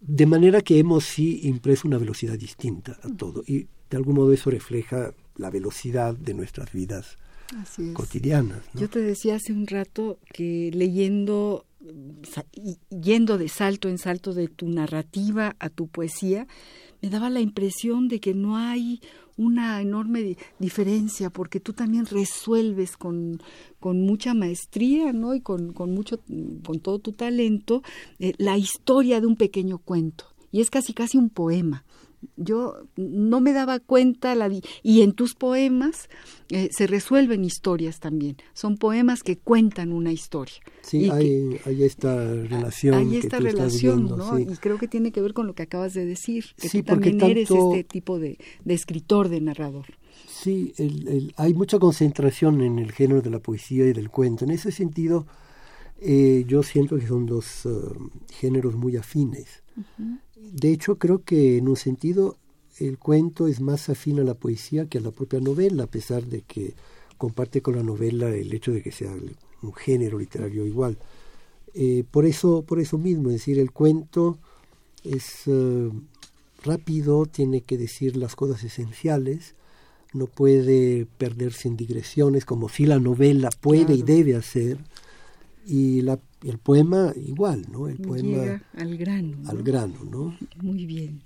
De manera que hemos sí impreso una velocidad distinta a todo, y de algún modo eso refleja la velocidad de nuestras vidas cotidianas. Yo te decía hace un rato que leyendo, yendo de salto en salto de tu narrativa a tu poesía, me daba la impresión de que no hay una enorme diferencia porque tú también resuelves con, con mucha maestría ¿no? y con, con, mucho, con todo tu talento eh, la historia de un pequeño cuento y es casi casi un poema yo no me daba cuenta la y en tus poemas eh, se resuelven historias también. Son poemas que cuentan una historia. Sí hay, esta relación hay esta relación no y creo que tiene que ver con lo que acabas de decir que tú también eres este tipo de, escritor de narrador. Sí hay mucha concentración en el género de la poesía y del cuento. En ese sentido eh, yo siento que son dos uh, géneros muy afines de hecho, creo que en un sentido el cuento es más afín a la poesía que a la propia novela, a pesar de que comparte con la novela el hecho de que sea un género literario igual. Eh, por eso, por eso mismo, es decir, el cuento es eh, rápido, tiene que decir las cosas esenciales, no puede perderse en digresiones, como si la novela puede y debe hacer, y la el poema igual, ¿no? El poema al grano. Al grano, ¿no? Muy bien.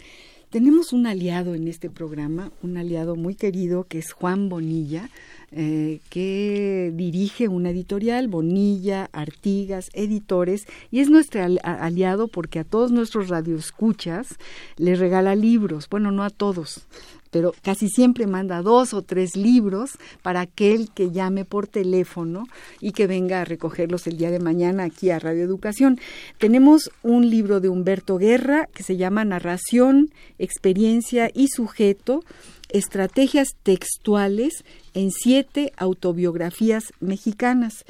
Tenemos un aliado en este programa, un aliado muy querido que es Juan Bonilla, eh, que dirige una editorial, Bonilla, Artigas, Editores, y es nuestro aliado porque a todos nuestros radioescuchas les regala libros, bueno, no a todos, pero casi siempre manda dos o tres libros para aquel que llame por teléfono y que venga a recogerlos el día de mañana aquí a Radio Educación. Tenemos un libro de Humberto Guerra que se llama Narración, Experiencia y Sujeto, Estrategias Textuales en siete autobiografías mexicanas.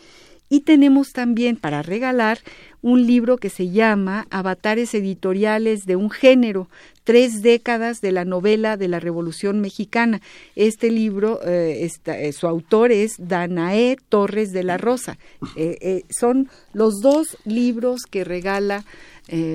Y tenemos también para regalar un libro que se llama Avatares Editoriales de un Género, tres décadas de la novela de la Revolución Mexicana. Este libro, eh, eh, su autor es Danae Torres de la Rosa. Eh, son los dos libros que regala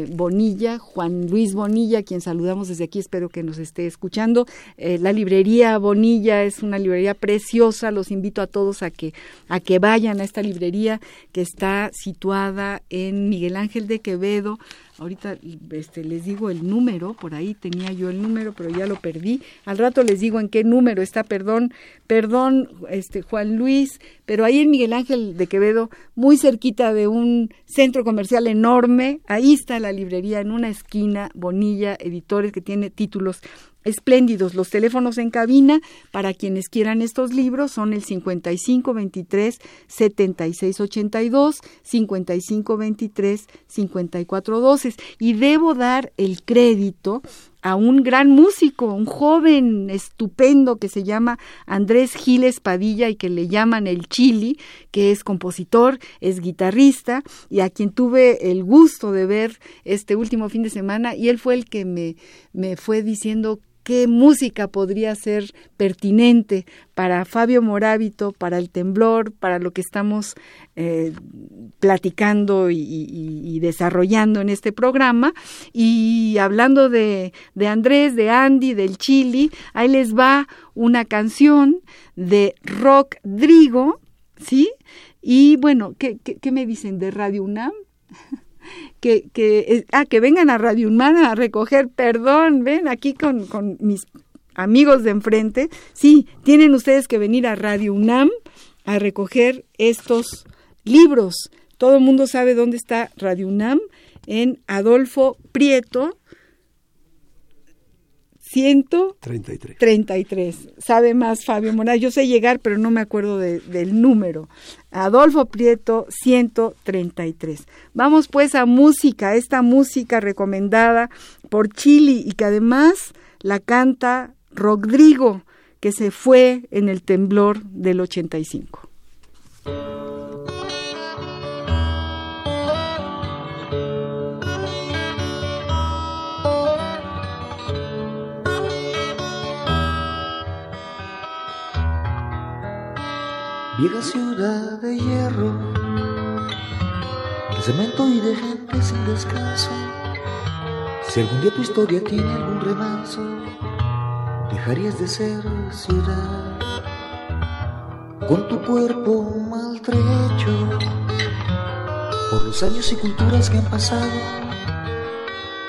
Bonilla, Juan Luis Bonilla, quien saludamos desde aquí, espero que nos esté escuchando. La librería Bonilla es una librería preciosa, los invito a todos a que, a que vayan a esta librería que está situada en Miguel Ángel de Quevedo, ahorita este, les digo el número, por ahí tenía yo el número, pero ya lo perdí. Al rato les digo en qué número está, perdón, perdón, este Juan Luis, pero ahí en Miguel Ángel de Quevedo, muy cerquita de un centro comercial enorme, ahí está la librería en una esquina, Bonilla Editores, que tiene títulos espléndidos. Los teléfonos en cabina para quienes quieran estos libros son el 5523 7682, 5523 5412 y debo dar el crédito a un gran músico, un joven estupendo que se llama Andrés Giles Padilla y que le llaman el Chili, que es compositor, es guitarrista y a quien tuve el gusto de ver este último fin de semana y él fue el que me, me fue diciendo qué música podría ser pertinente para Fabio Morábito, para el temblor, para lo que estamos eh, platicando y, desarrollando en este programa. Y hablando de, Andrés, de Andy, del Chili, ahí les va una canción de Rock Drigo, ¿sí? Y bueno, ¿qué, qué, qué me dicen de Radio UNAM? que, que, ah, que vengan a Radio Humana a recoger, perdón, ven aquí con, con mis amigos de enfrente, sí, tienen ustedes que venir a Radio UNAM a recoger estos libros. Todo el mundo sabe dónde está Radio UNAM, en Adolfo Prieto, 133. 33. Sabe más Fabio Morales. Yo sé llegar, pero no me acuerdo del número. Adolfo Prieto, 133. Vamos pues a música, esta música recomendada por Chili y que además la canta Rodrigo, que se fue en el temblor del 85. Vieja ciudad de hierro, de cemento y de gente sin descanso. Si algún día tu historia tiene algún remanso, dejarías de ser ciudad. Con tu cuerpo maltrecho, por los años y culturas que han pasado,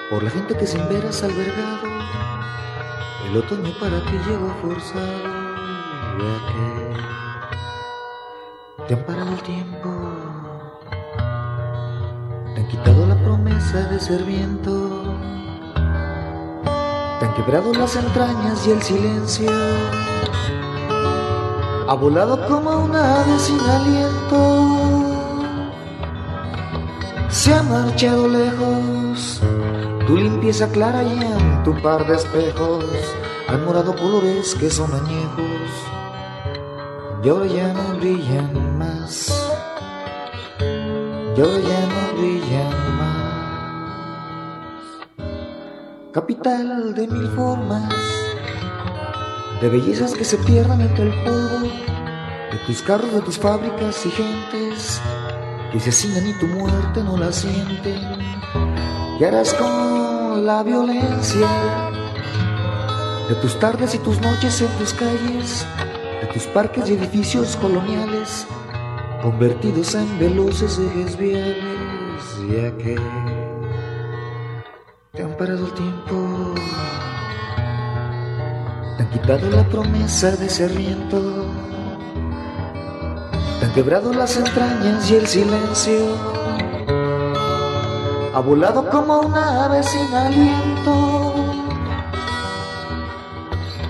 por la gente que sin veras albergado, el otoño para ti llegó forzado, ya que te han parado el tiempo, te han quitado la promesa de ser viento, te han quebrado las entrañas y el silencio, ha volado como una ave sin aliento, se ha marchado lejos, tu limpieza clara y en tu par de espejos. Han morado colores que son añejos. Y ahora ya no brillan más, y ahora ya no brillan más. Capital de mil formas, de bellezas que se pierdan entre el polvo, de tus carros, de tus fábricas y gentes que se hacinan y tu muerte no la sienten. Y harás con la violencia de tus tardes y tus noches en tus calles tus parques y edificios coloniales convertidos en veloces ejes viales, ya que te han parado el tiempo, te han quitado la promesa de ser viento, te han quebrado las entrañas y el silencio, ha volado como una ave sin aliento,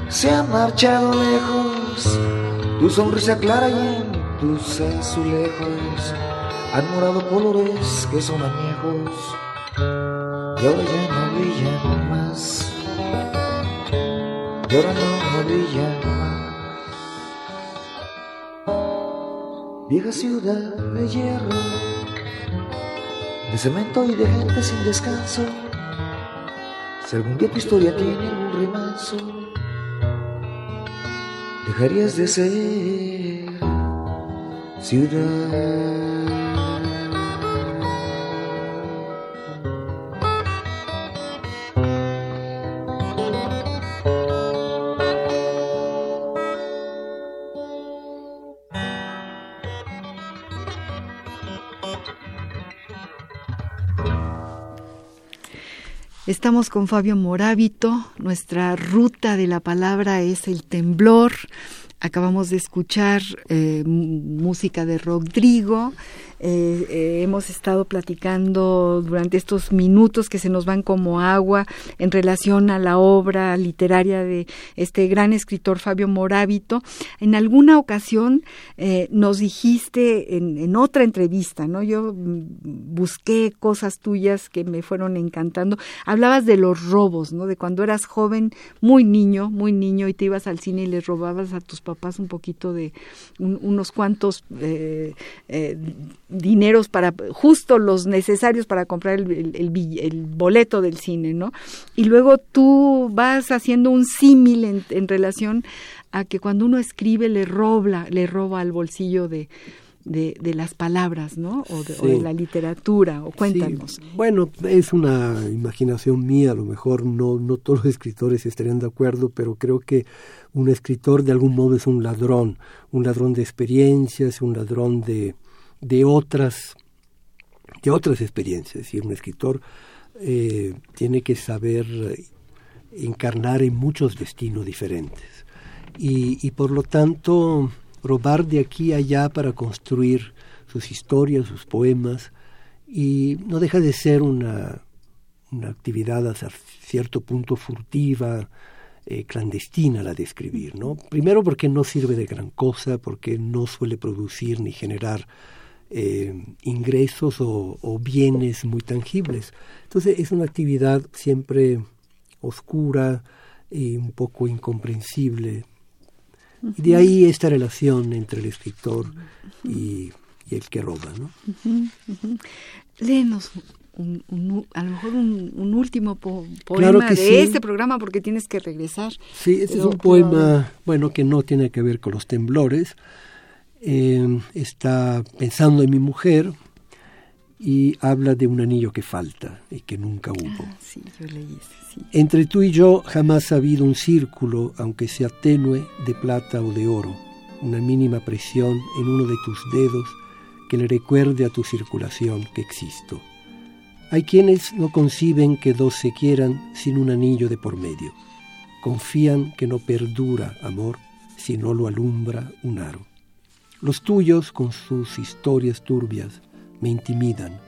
se ha marchado lejos. Tu sonrisa clara y en tus azulejos han morado colores que son añejos y ahora ya no brillan más. Y ahora no, no brillan más. Vieja ciudad de hierro, de cemento y de gente sin descanso. Si algún día tu historia tiene algún remanso dejarías de ser Estamos con Fabio Morábito. Nuestra ruta de la palabra es el temblor. Acabamos de escuchar eh, música de Rodrigo eh, eh, hemos estado platicando durante estos minutos que se nos van como agua en relación a la obra literaria de este gran escritor Fabio Morábito. En alguna ocasión eh, nos dijiste en, otra entrevista, ¿no? Yo mm, busqué cosas tuyas que me fueron encantando. Hablabas de los robos, ¿no? De cuando eras joven, muy niño, muy niño, y te ibas al cine y les robabas a tus papás un poquito de unos cuantos dineros para justo los necesarios para comprar el, el, boleto del cine, ¿no? Y luego tú vas haciendo un símil en, en, relación a que cuando uno escribe le roba, le roba al bolsillo de, de, de las palabras, ¿no? O de, la literatura, o cuéntanos. Bueno, es una imaginación mía, a lo mejor no, no todos los escritores estarían de acuerdo, pero creo que un escritor de algún modo es un ladrón, un ladrón de experiencias, un ladrón de, de otras, de otras experiencias. Es decir, un escritor eh, tiene que saber encarnar en muchos destinos diferentes. Y, por lo tanto, robar de aquí a allá para construir sus historias, sus poemas, y no deja de ser una, una actividad hasta cierto punto furtiva, eh, clandestina la de escribir, ¿no? Primero porque no sirve de gran cosa, porque no suele producir ni generar eh, ingresos o, bienes muy tangibles. Entonces es una actividad siempre oscura y un poco incomprensible. Y de ahí esta relación entre el escritor y, el que roba, ¿no? Léenos un, a lo mejor un, último poema de este programa porque tienes que regresar. Sí, este es un poema, bueno, que no tiene que ver con los temblores. Eh, está pensando en mi mujer y habla de un anillo que falta y que nunca hubo. Ah, sí, yo leí sí. Entre tú y yo jamás ha habido un círculo, aunque sea tenue, de plata o de oro, una mínima presión en uno de tus dedos que le recuerde a tu circulación que existo. Hay quienes no conciben que dos se quieran sin un anillo de por medio. Confían que no perdura amor si no lo alumbra un aro. Los tuyos, con sus historias turbias, me intimidan.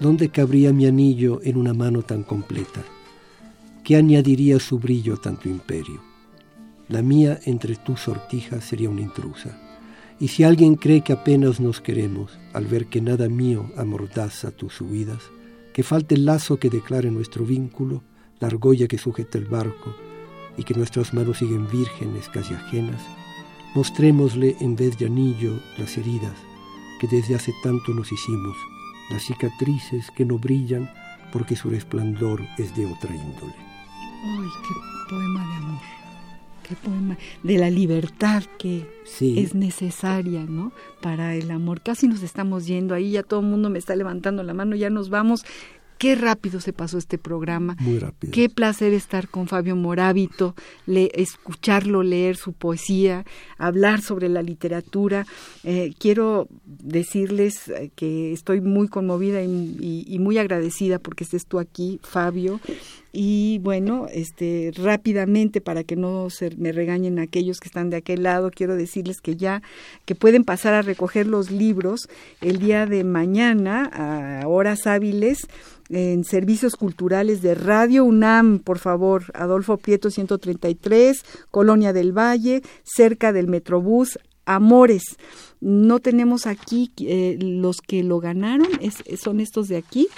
¿Dónde cabría mi anillo en una mano tan completa? ¿Qué añadiría su brillo a tanto imperio? La mía entre tus sortijas sería una intrusa. Y si alguien cree que apenas nos queremos, al ver que nada mío amordaza tus subidas, que falte el lazo que declare nuestro vínculo, la argolla que sujeta el barco, y que nuestras manos siguen vírgenes, casi ajenas, mostrémosle en vez de anillo las heridas que desde hace tanto nos hicimos, las cicatrices que no brillan porque su resplandor es de otra índole. ¡Ay, qué poema de amor! ¡Qué poema de la libertad que es necesaria, ¿no? Para el amor. Casi nos estamos yendo ahí, ya todo el mundo me está levantando la mano, ya nos vamos. Qué rápido se pasó este programa. Muy rápido. Qué placer estar con Fabio Morábito, le, escucharlo leer su poesía, hablar sobre la literatura. Eh, quiero decirles eh, que estoy muy conmovida y, muy agradecida porque estés tú aquí, Fabio. Y bueno, este rápidamente para que no se me regañen aquellos que están de aquel lado, quiero decirles que ya que pueden pasar a recoger los libros el día de mañana a horas hábiles en servicios culturales de Radio UNAM, por favor, Adolfo Prieto 133, Colonia del Valle, cerca del Metrobús Amores. No tenemos aquí eh, los que lo ganaron, son estos de aquí.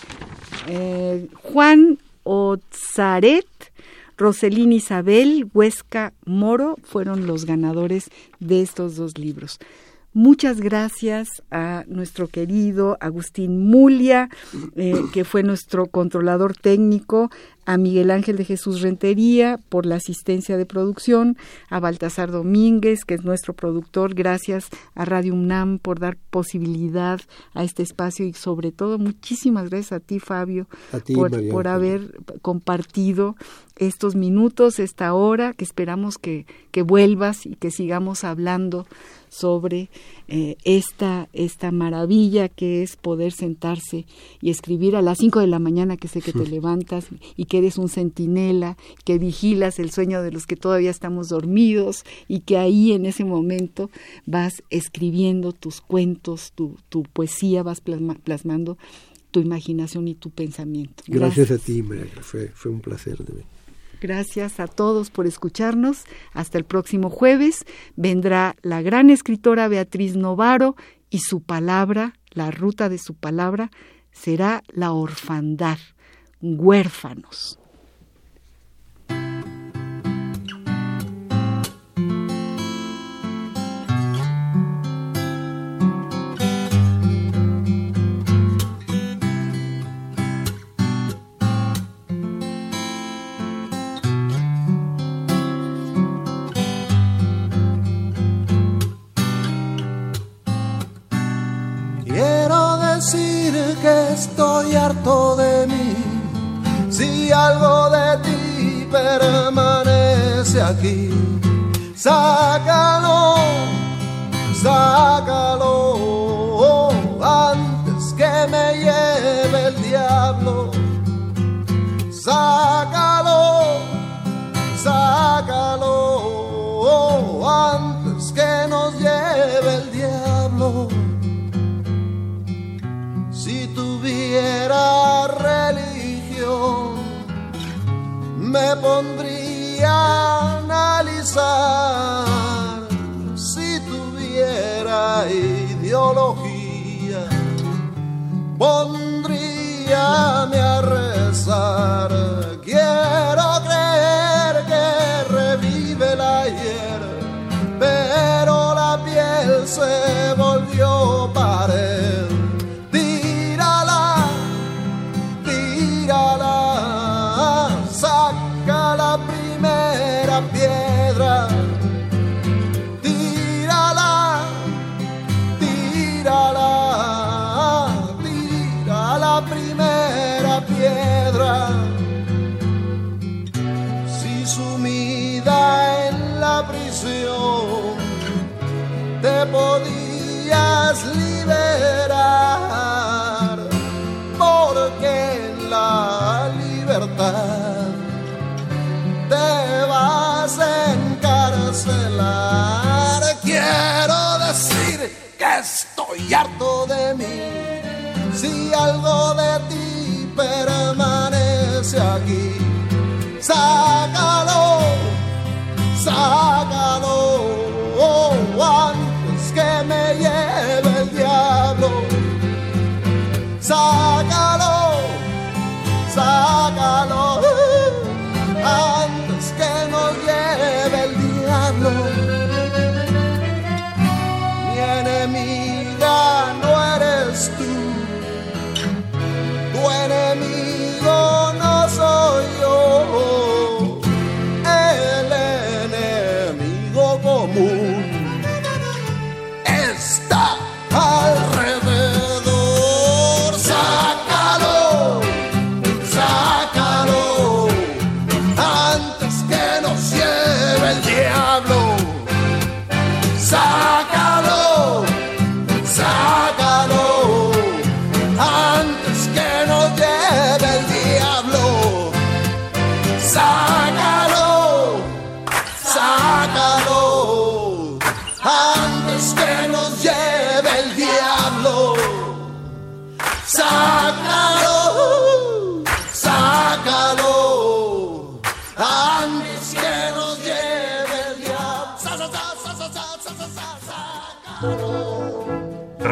Eh, Juan Ozaret, Roselín Isabel, Huesca Moro fueron los ganadores de estos dos libros. Muchas gracias a nuestro querido Agustín Mulia, eh, que fue nuestro controlador técnico, a Miguel Ángel de Jesús Rentería por la asistencia de producción, a Baltasar Domínguez, que es nuestro productor, gracias a Radio UNAM por dar posibilidad a este espacio y sobre todo muchísimas gracias a ti, Fabio, por, haber compartido estos minutos, esta hora, que esperamos que, que vuelvas y que sigamos hablando sobre eh, esta, esta maravilla que es poder sentarse y escribir a las 5 de la mañana que sé que te levantas y que eres un centinela, que vigilas el sueño de los que todavía estamos dormidos y que ahí en ese momento vas escribiendo tus cuentos, tu, tu poesía, vas plasmando tu imaginación y tu pensamiento. Gracias, a ti, María, fue, fue un placer de Gracias a todos por escucharnos. Hasta el próximo jueves. Vendrá la gran escritora Beatriz Novaro y su palabra, la ruta de su palabra, será la orfandad huérfanos. Quiero decir que estoy harto de mí si algo de ti permanece aquí, sácalo, sácalo pondría a analizar si tuviera ideología. Pondríame a rezar. si algo de ti permanece aquí.